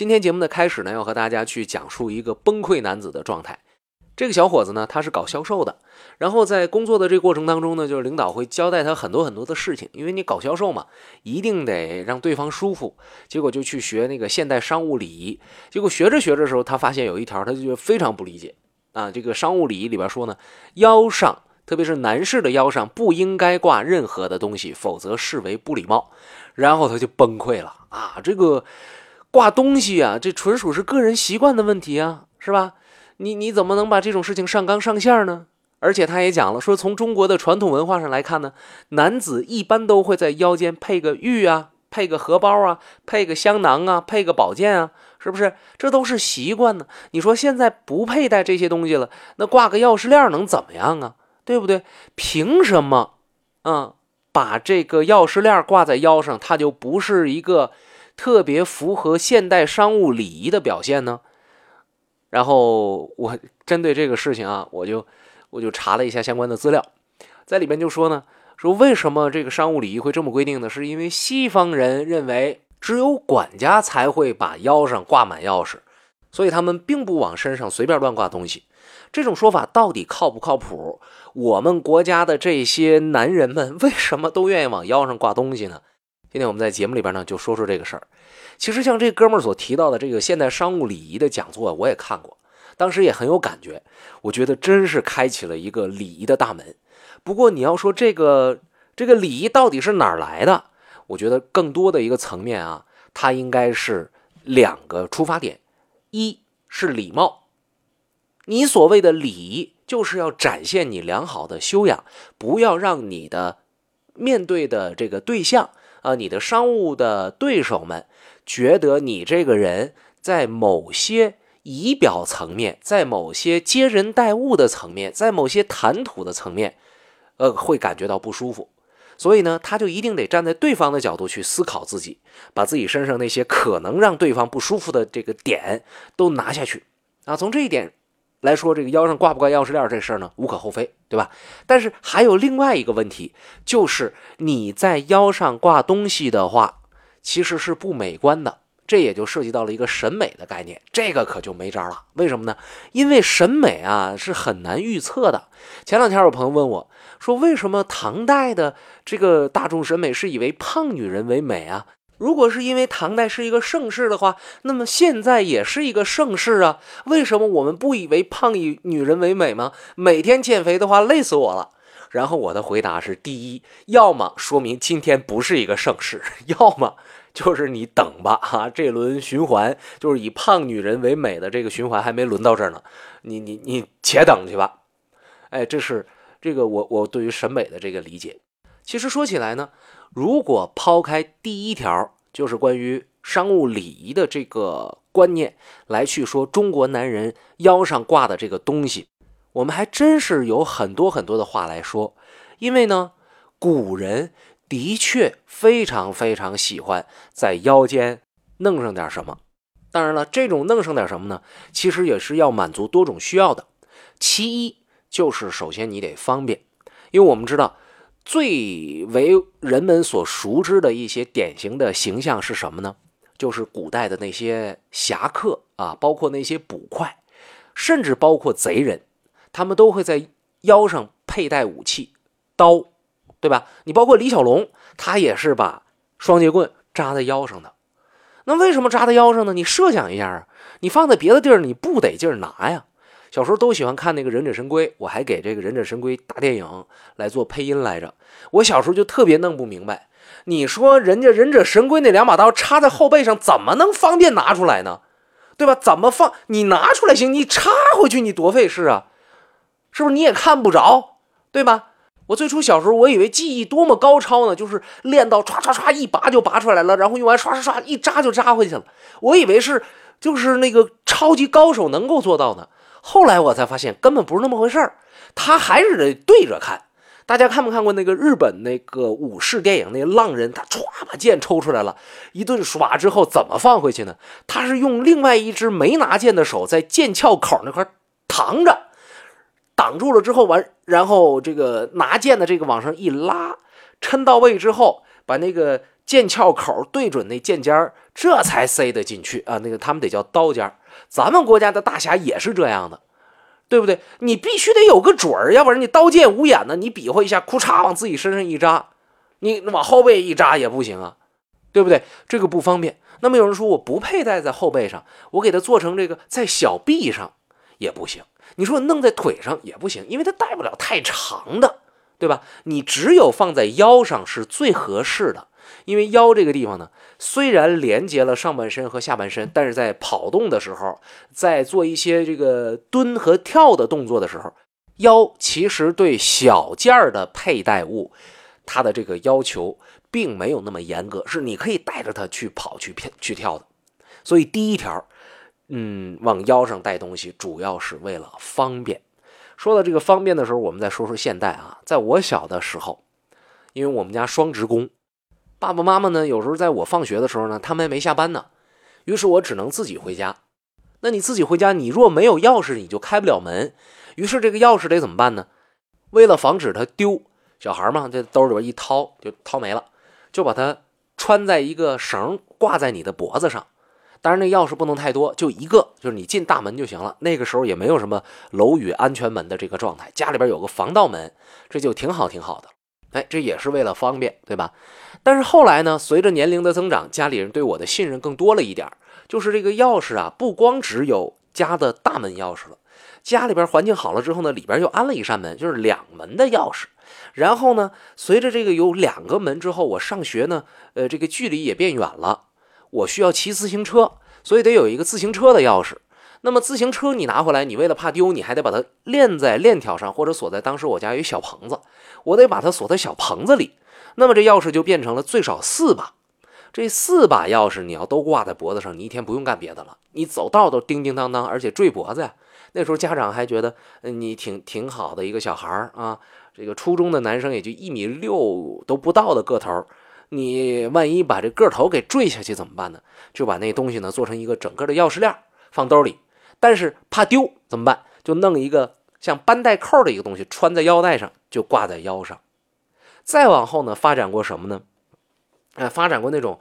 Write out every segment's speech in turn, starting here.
今天节目的开始呢，要和大家去讲述一个崩溃男子的状态。这个小伙子呢，他是搞销售的，然后在工作的这个过程当中呢，就是领导会交代他很多很多的事情，因为你搞销售嘛，一定得让对方舒服。结果就去学那个现代商务礼仪，结果学着学着的时候，他发现有一条，他就非常不理解啊。这个商务礼仪里边说呢，腰上，特别是男士的腰上不应该挂任何的东西，否则视为不礼貌。然后他就崩溃了啊，这个挂东西啊，这纯属是个人习惯的问题啊，是吧？你你怎么能把这种事情上纲上线呢？而且他也讲了，说从中国的传统文化上来看呢，男子一般都会在腰间配个玉啊，配个荷包啊，配个香囊啊，配个宝剑啊，是不是？这都是习惯呢。你说现在不佩戴这些东西了，那挂个钥匙链能怎么样啊？对不对？凭什么？嗯，把这个钥匙链挂在腰上，它就不是一个特别符合现代商务礼仪的表现呢？然后我针对这个事情啊，我就我就查了一下相关的资料，在里边就说呢，说为什么这个商务礼仪会这么规定呢？是因为西方人认为只有管家才会把腰上挂满钥匙，所以他们并不往身上随便乱挂东西。这种说法到底靠不靠谱？我们国家的这些男人们为什么都愿意往腰上挂东西呢？今天我们在节目里边呢就说说这个事儿。其实像这哥们儿所提到的这个现代商务礼仪的讲座，我也看过，当时也很有感觉。我觉得真是开启了一个礼仪的大门。不过你要说这个这个礼仪到底是哪儿来的？我觉得更多的一个层面啊，它应该是两个出发点：一是礼貌，你所谓的礼仪就是要展现你良好的修养，不要让你的面对的这个对象啊，你的商务的对手们。觉得你这个人在某些仪表层面，在某些接人待物的层面，在某些谈吐的层面，呃，会感觉到不舒服。所以呢，他就一定得站在对方的角度去思考自己，把自己身上那些可能让对方不舒服的这个点都拿下去啊。从这一点来说，这个腰上挂不挂钥匙链这事儿呢，无可厚非，对吧？但是还有另外一个问题，就是你在腰上挂东西的话。其实是不美观的，这也就涉及到了一个审美的概念，这个可就没招了。为什么呢？因为审美啊是很难预测的。前两天有朋友问我，说为什么唐代的这个大众审美是以为胖女人为美啊？如果是因为唐代是一个盛世的话，那么现在也是一个盛世啊。为什么我们不以为胖以女人为美吗？每天减肥的话，累死我了。然后我的回答是：第一，要么说明今天不是一个盛世，要么。就是你等吧，哈，这轮循环就是以胖女人为美的这个循环还没轮到这儿呢，你你你且等去吧。哎，这是这个我我对于审美的这个理解。其实说起来呢，如果抛开第一条，就是关于商务礼仪的这个观念来去说中国男人腰上挂的这个东西，我们还真是有很多很多的话来说，因为呢，古人。的确非常非常喜欢在腰间弄上点什么，当然了，这种弄上点什么呢？其实也是要满足多种需要的。其一就是首先你得方便，因为我们知道最为人们所熟知的一些典型的形象是什么呢？就是古代的那些侠客啊，包括那些捕快，甚至包括贼人，他们都会在腰上佩戴武器，刀。对吧？你包括李小龙，他也是把双截棍扎在腰上的。那为什么扎在腰上呢？你设想一下啊，你放在别的地儿，你不得劲儿拿呀。小时候都喜欢看那个忍者神龟，我还给这个忍者神龟大电影来做配音来着。我小时候就特别弄不明白，你说人家忍者神龟那两把刀插在后背上，怎么能方便拿出来呢？对吧？怎么放？你拿出来行，你插回去你多费事啊，是不是？你也看不着，对吧？我最初小时候，我以为技艺多么高超呢，就是练到唰唰唰一拔就拔出来了，然后用完唰唰唰一扎就扎回去了。我以为是就是那个超级高手能够做到的。后来我才发现根本不是那么回事儿，他还是得对着看。大家看没看过那个日本那个武士电影？那个浪人他歘把剑抽出来了，一顿耍之后怎么放回去呢？他是用另外一只没拿剑的手在剑鞘口那块扛着。挡住了之后完，然后这个拿剑的这个往上一拉，抻到位之后，把那个剑鞘口对准那剑尖，这才塞得进去啊。那个他们得叫刀尖。咱们国家的大侠也是这样的，对不对？你必须得有个准儿，要不然你刀剑无眼呢，你比划一下，库嚓往自己身上一扎，你往后背一扎也不行啊，对不对？这个不方便。那么有人说我不佩戴在后背上，我给它做成这个在小臂上也不行。你说弄在腿上也不行，因为它戴不了太长的，对吧？你只有放在腰上是最合适的，因为腰这个地方呢，虽然连接了上半身和下半身，但是在跑动的时候，在做一些这个蹲和跳的动作的时候，腰其实对小件儿的佩戴物，它的这个要求。并没有那么严格，是你可以带着它去跑、去、去跳的。所以第一条，嗯，往腰上带东西，主要是为了方便。说到这个方便的时候，我们再说说现代啊。在我小的时候，因为我们家双职工，爸爸妈妈呢，有时候在我放学的时候呢，他们还没下班呢，于是我只能自己回家。那你自己回家，你若没有钥匙，你就开不了门。于是这个钥匙得怎么办呢？为了防止它丢，小孩嘛，这兜里边一掏就掏没了。就把它穿在一个绳挂在你的脖子上，当然那钥匙不能太多，就一个，就是你进大门就行了。那个时候也没有什么楼宇安全门的这个状态，家里边有个防盗门，这就挺好挺好的。哎，这也是为了方便，对吧？但是后来呢，随着年龄的增长，家里人对我的信任更多了一点，就是这个钥匙啊，不光只有家的大门钥匙了，家里边环境好了之后呢，里边又安了一扇门，就是两门的钥匙。然后呢，随着这个有两个门之后，我上学呢，呃，这个距离也变远了，我需要骑自行车，所以得有一个自行车的钥匙。那么自行车你拿回来，你为了怕丢，你还得把它链在链条上，或者锁在当时我家有一小棚子，我得把它锁在小棚子里。那么这钥匙就变成了最少四把。这四把钥匙你要都挂在脖子上，你一天不用干别的了，你走道都叮叮当当，而且坠脖子呀。那时候家长还觉得你挺挺好的一个小孩啊。这个初中的男生也就一米六都不到的个头，你万一把这个头给坠下去怎么办呢？就把那东西呢做成一个整个的钥匙链放兜里，但是怕丢怎么办？就弄一个像班带扣的一个东西穿在腰带上，就挂在腰上。再往后呢，发展过什么呢？哎，发展过那种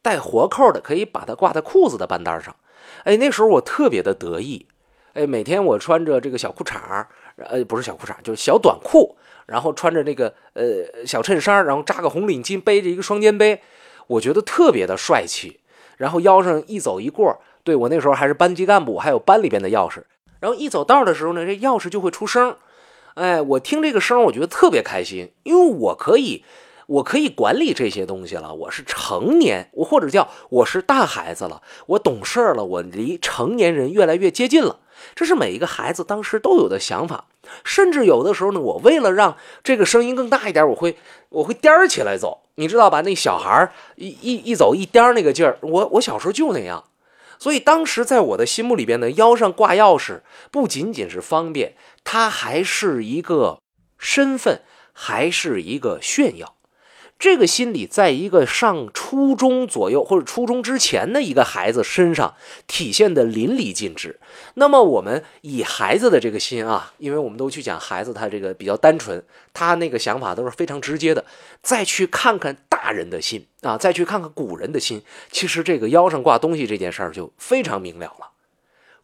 带活扣的，可以把它挂在裤子的 bandar 上。哎，那时候我特别的得意。哎，每天我穿着这个小裤衩呃，不是小裤衩就是小短裤。然后穿着那个呃小衬衫，然后扎个红领巾，背着一个双肩背，我觉得特别的帅气。然后腰上一走一过，对我那时候还是班级干部，还有班里边的钥匙。然后一走道的时候呢，这钥匙就会出声，哎，我听这个声，我觉得特别开心，因为我可以，我可以管理这些东西了。我是成年，我或者叫我是大孩子了，我懂事了，我离成年人越来越接近了。这是每一个孩子当时都有的想法。甚至有的时候呢，我为了让这个声音更大一点，我会我会颠起来走，你知道吧？那小孩一一一走一颠那个劲儿，我我小时候就那样。所以当时在我的心目里边呢，腰上挂钥匙不仅仅是方便，它还是一个身份，还是一个炫耀。这个心理，在一个上初中左右或者初中之前的一个孩子身上体现的淋漓尽致。那么，我们以孩子的这个心啊，因为我们都去讲孩子，他这个比较单纯，他那个想法都是非常直接的。再去看看大人的心啊，再去看看古人的心，其实这个腰上挂东西这件事儿就非常明了了。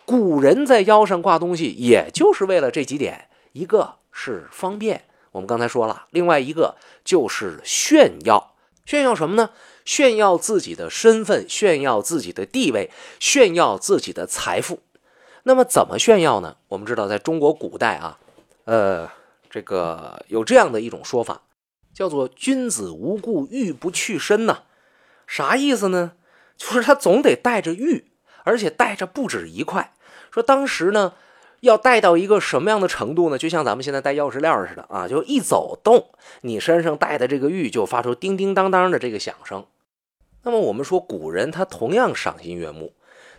古人在腰上挂东西，也就是为了这几点：一个是方便。我们刚才说了，另外一个就是炫耀，炫耀什么呢？炫耀自己的身份，炫耀自己的地位，炫耀自己的财富。那么怎么炫耀呢？我们知道，在中国古代啊，呃，这个有这样的一种说法，叫做“君子无故玉不去身”呐。啥意思呢？就是他总得带着玉，而且带着不止一块。说当时呢。要带到一个什么样的程度呢？就像咱们现在带钥匙链似的啊，就一走动，你身上带的这个玉就发出叮叮当当的这个响声。那么我们说古人他同样赏心悦目，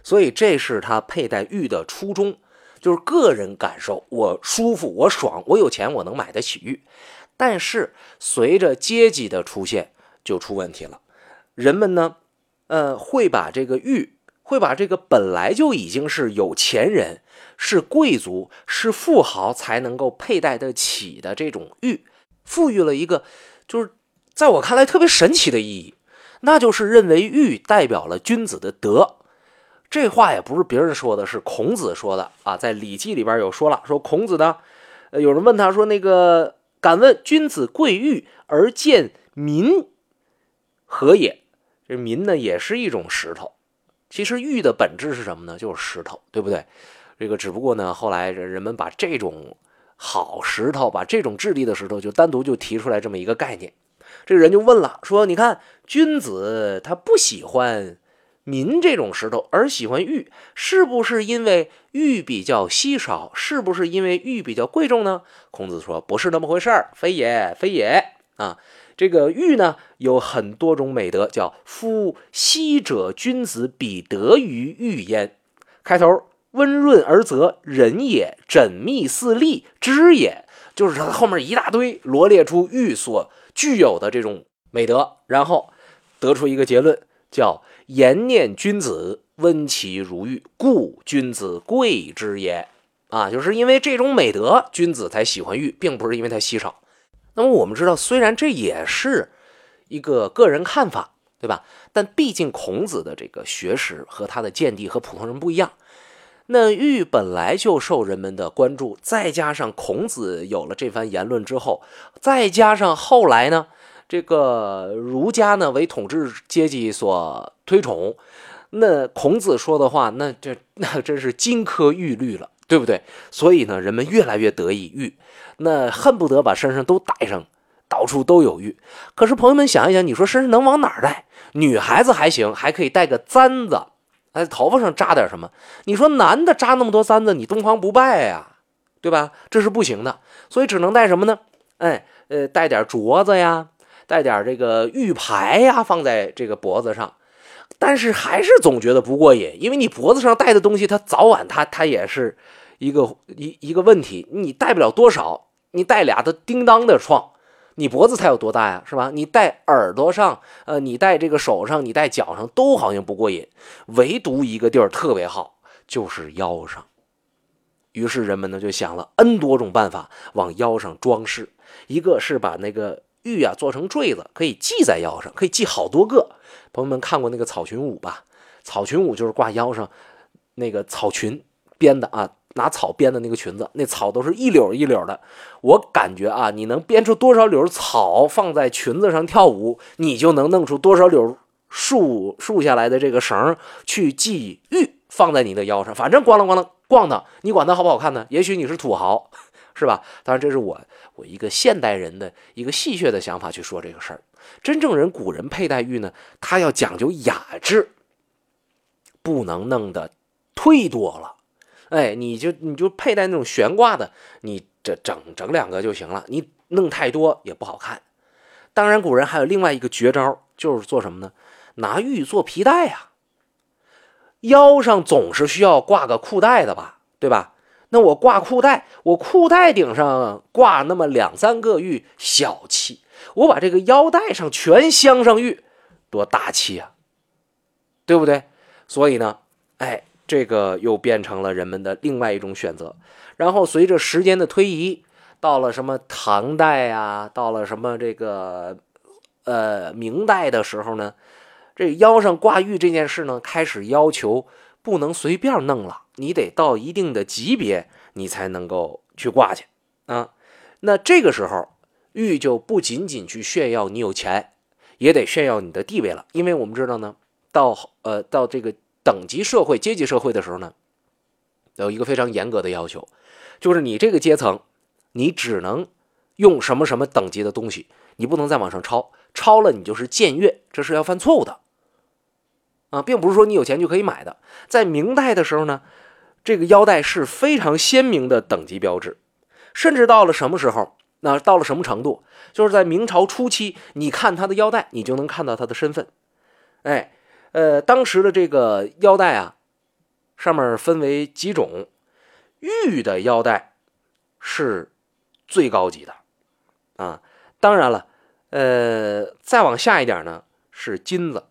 所以这是他佩戴玉的初衷，就是个人感受，我舒服，我爽，我有钱，我能买得起玉。但是随着阶级的出现，就出问题了，人们呢，呃，会把这个玉。会把这个本来就已经是有钱人、是贵族、是富豪才能够佩戴得起的这种玉，赋予了一个就是在我看来特别神奇的意义。那就是认为玉代表了君子的德。这话也不是别人说的，是孔子说的啊，在《礼记》里边有说了，说孔子呢，有人问他说，那个敢问君子贵玉而见民何也？这民呢，也是一种石头。其实玉的本质是什么呢？就是石头，对不对？这个只不过呢，后来人们把这种好石头，把这种质地的石头，就单独就提出来这么一个概念。这个人就问了，说：“你看，君子他不喜欢您这种石头，而喜欢玉，是不是因为玉比较稀少？是不是因为玉比较贵重呢？”孔子说：“不是那么回事，非也，非也啊。”这个玉呢，有很多种美德，叫夫羲者，君子比德于玉焉。开头温润而泽，人也；缜密似利，知也。就是他后面一大堆罗列出玉所具有的这种美德，然后得出一个结论，叫言念君子，温其如玉，故君子贵之也。啊，就是因为这种美德，君子才喜欢玉，并不是因为它稀少。那么我们知道，虽然这也是一个个人看法，对吧？但毕竟孔子的这个学识和他的见地和普通人不一样。那玉本来就受人们的关注，再加上孔子有了这番言论之后，再加上后来呢，这个儒家呢为统治阶级所推崇，那孔子说的话，那这那真是金科玉律了。对不对？所以呢，人们越来越得意玉，那恨不得把身上都带上，到处都有玉。可是朋友们想一想，你说身上能往哪儿带？女孩子还行，还可以带个簪子，哎，头发上扎点什么？你说男的扎那么多簪子，你东方不败呀，对吧？这是不行的，所以只能带什么呢？哎，呃，带点镯子呀，带点这个玉牌呀，放在这个脖子上。但是还是总觉得不过瘾，因为你脖子上戴的东西，它早晚它它也是一个一一个问题。你戴不了多少，你戴俩的叮当的创，你脖子才有多大呀，是吧？你戴耳朵上，呃，你戴这个手上，你戴脚上都好像不过瘾，唯独一个地儿特别好，就是腰上。于是人们呢就想了 N 多种办法往腰上装饰，一个是把那个。玉啊，做成坠子可以系在腰上，可以系好多个。朋友们看过那个草裙舞吧？草裙舞就是挂腰上那个草裙编的啊，拿草编的那个裙子，那草都是一绺一绺的。我感觉啊，你能编出多少绺草放在裙子上跳舞，你就能弄出多少绺竖竖下来的这个绳去系玉放在你的腰上。反正咣啷咣啷咣的，你管它好不好看呢？也许你是土豪。是吧？当然，这是我我一个现代人的一个戏谑的想法去说这个事儿。真正人古人佩戴玉呢，他要讲究雅致，不能弄得忒多了。哎，你就你就佩戴那种悬挂的，你这整整两个就行了。你弄太多也不好看。当然，古人还有另外一个绝招，就是做什么呢？拿玉做皮带呀。腰上总是需要挂个裤带的吧？对吧？那我挂裤带，我裤带顶上挂那么两三个玉，小气。我把这个腰带上全镶上玉，多大气啊，对不对？所以呢，哎，这个又变成了人们的另外一种选择。然后随着时间的推移，到了什么唐代啊，到了什么这个呃明代的时候呢，这腰上挂玉这件事呢，开始要求。不能随便弄了，你得到一定的级别，你才能够去挂去啊。那这个时候，玉就不仅仅去炫耀你有钱，也得炫耀你的地位了。因为我们知道呢，到呃到这个等级社会、阶级社会的时候呢，有一个非常严格的要求，就是你这个阶层，你只能用什么什么等级的东西，你不能再往上超，超了你就是僭越，这是要犯错误的。啊，并不是说你有钱就可以买的。在明代的时候呢，这个腰带是非常鲜明的等级标志，甚至到了什么时候，那到了什么程度，就是在明朝初期，你看他的腰带，你就能看到他的身份。哎，呃，当时的这个腰带啊，上面分为几种，玉的腰带是最高级的啊。当然了，呃，再往下一点呢是金子。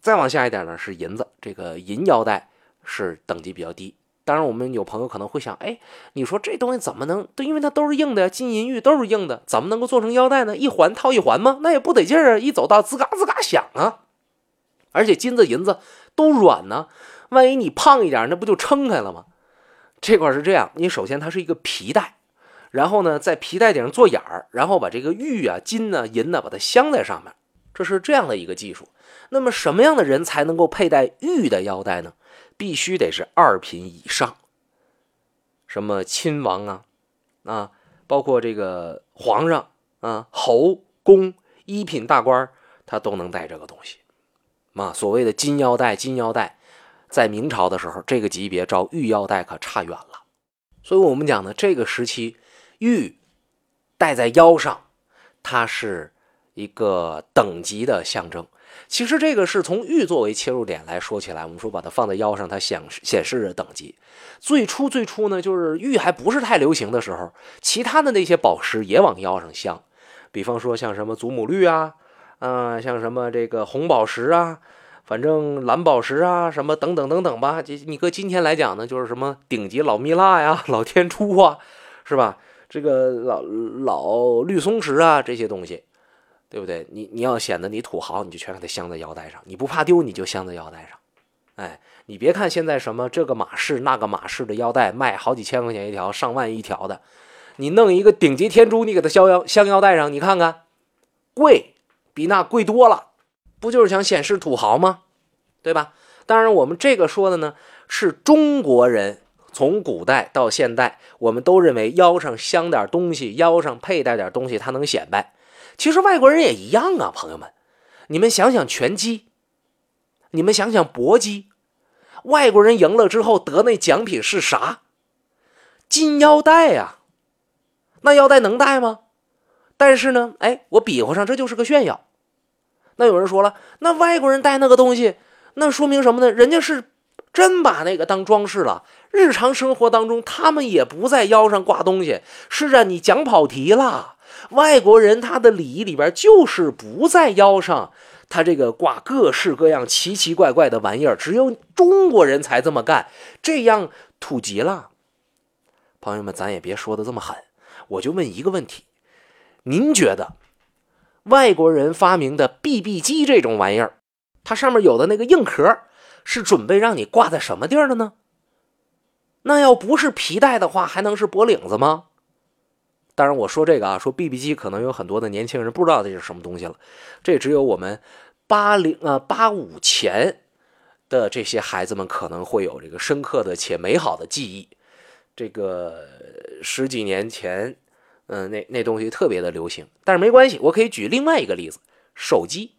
再往下一点呢是银子，这个银腰带是等级比较低。当然，我们有朋友可能会想，哎，你说这东西怎么能？对，因为它都是硬的呀，金银玉都是硬的，怎么能够做成腰带呢？一环套一环吗？那也不得劲儿啊！一走道吱嘎吱嘎响啊。而且金子银子都软呢，万一你胖一点，那不就撑开了吗？这块是这样，你首先它是一个皮带，然后呢，在皮带顶上做眼儿，然后把这个玉啊、金呢、银呢，把它镶在上面，这是这样的一个技术。那么什么样的人才能够佩戴玉的腰带呢？必须得是二品以上，什么亲王啊，啊，包括这个皇上啊、侯公一品大官，他都能戴这个东西。啊，所谓的金腰带，金腰带，在明朝的时候，这个级别照玉腰带可差远了。所以我们讲呢，这个时期玉戴在腰上，它是一个等级的象征。其实这个是从玉作为切入点来说起来，我们说把它放在腰上，它显示显示着等级。最初最初呢，就是玉还不是太流行的时候，其他的那些宝石也往腰上镶，比方说像什么祖母绿啊，嗯，像什么这个红宝石啊，反正蓝宝石啊，什么等等等等吧。这你搁今天来讲呢，就是什么顶级老蜜蜡呀、老天珠啊，是吧？这个老老绿松石啊，这些东西。对不对？你你要显得你土豪，你就全给它镶在腰带上。你不怕丢，你就镶在腰带上。哎，你别看现在什么这个马氏那个马氏的腰带卖好几千块钱一条，上万一条的，你弄一个顶级天珠，你给它镶腰镶腰带上，你看看，贵，比那贵多了。不就是想显示土豪吗？对吧？当然，我们这个说的呢，是中国人从古代到现代，我们都认为腰上镶点东西，腰上佩戴点东西，它能显摆。其实外国人也一样啊，朋友们，你们想想拳击，你们想想搏击，外国人赢了之后得那奖品是啥？金腰带呀，那腰带能戴吗？但是呢，哎，我比划上这就是个炫耀。那有人说了，那外国人戴那个东西，那说明什么呢？人家是真把那个当装饰了。日常生活当中，他们也不在腰上挂东西。是啊，你讲跑题了。外国人他的礼仪里边就是不在腰上，他这个挂各式各样奇奇怪怪的玩意儿，只有中国人才这么干，这样土极了。朋友们，咱也别说的这么狠，我就问一个问题：您觉得外国人发明的 BB 机这种玩意儿，它上面有的那个硬壳，是准备让你挂在什么地儿的呢？那要不是皮带的话，还能是脖领子吗？当然，我说这个啊，说 BB 机可能有很多的年轻人不知道这是什么东西了。这只有我们八零呃八五前的这些孩子们可能会有这个深刻的且美好的记忆。这个十几年前，嗯，那那东西特别的流行。但是没关系，我可以举另外一个例子：手机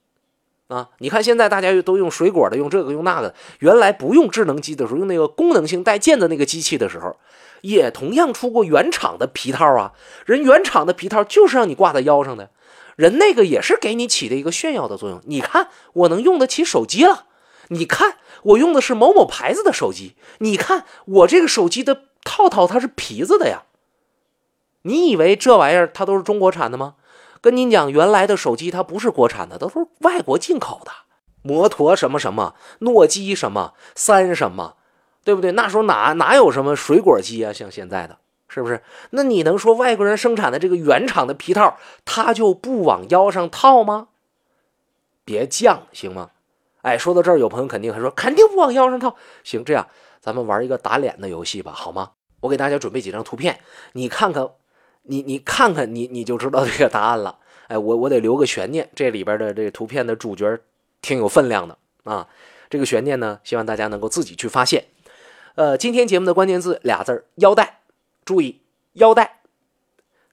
啊。你看现在大家都用水果的，用这个用那个。原来不用智能机的时候，用那个功能性带键的那个机器的时候。也同样出过原厂的皮套啊，人原厂的皮套就是让你挂在腰上的，人那个也是给你起的一个炫耀的作用。你看我能用得起手机了，你看我用的是某某牌子的手机，你看我这个手机的套套它是皮子的呀。你以为这玩意儿它都是中国产的吗？跟您讲，原来的手机它不是国产的，都是外国进口的，摩托什么什么，诺基什么三什么。对不对？那时候哪哪有什么水果机啊？像现在的，是不是？那你能说外国人生产的这个原厂的皮套，他就不往腰上套吗？别犟，行吗？哎，说到这儿，有朋友肯定还说，肯定不往腰上套。行，这样咱们玩一个打脸的游戏吧，好吗？我给大家准备几张图片，你看看，你你看看，你你就知道这个答案了。哎，我我得留个悬念，这里边的这个图片的主角挺有分量的啊。这个悬念呢，希望大家能够自己去发现。呃，今天节目的关键字俩字儿腰带，注意腰带，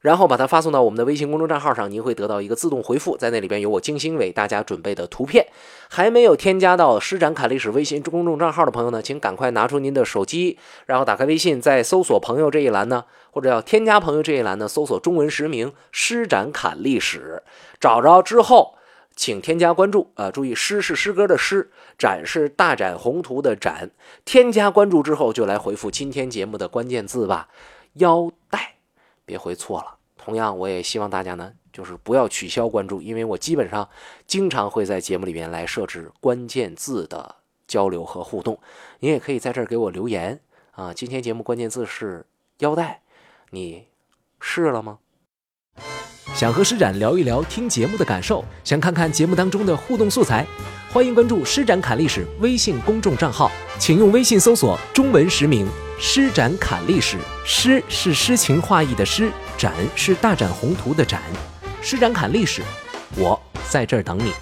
然后把它发送到我们的微信公众账号上，您会得到一个自动回复，在那里边有我精心为大家准备的图片。还没有添加到施展侃历史微信公众账号的朋友呢，请赶快拿出您的手机，然后打开微信，在搜索朋友这一栏呢，或者要添加朋友这一栏呢，搜索中文实名施展侃历史，找着之后。请添加关注啊！注意，诗是诗歌的诗，展是大展宏图的展。添加关注之后，就来回复今天节目的关键字吧。腰带，别回错了。同样，我也希望大家呢，就是不要取消关注，因为我基本上经常会在节目里面来设置关键字的交流和互动。你也可以在这儿给我留言啊。今天节目关键字是腰带，你试了吗？想和施展聊一聊听节目的感受，想看看节目当中的互动素材，欢迎关注“施展侃历史”微信公众账号，请用微信搜索中文实名“施展侃历史”。诗是诗情画意的诗，展是大展宏图的展。施展侃历史，我在这儿等你。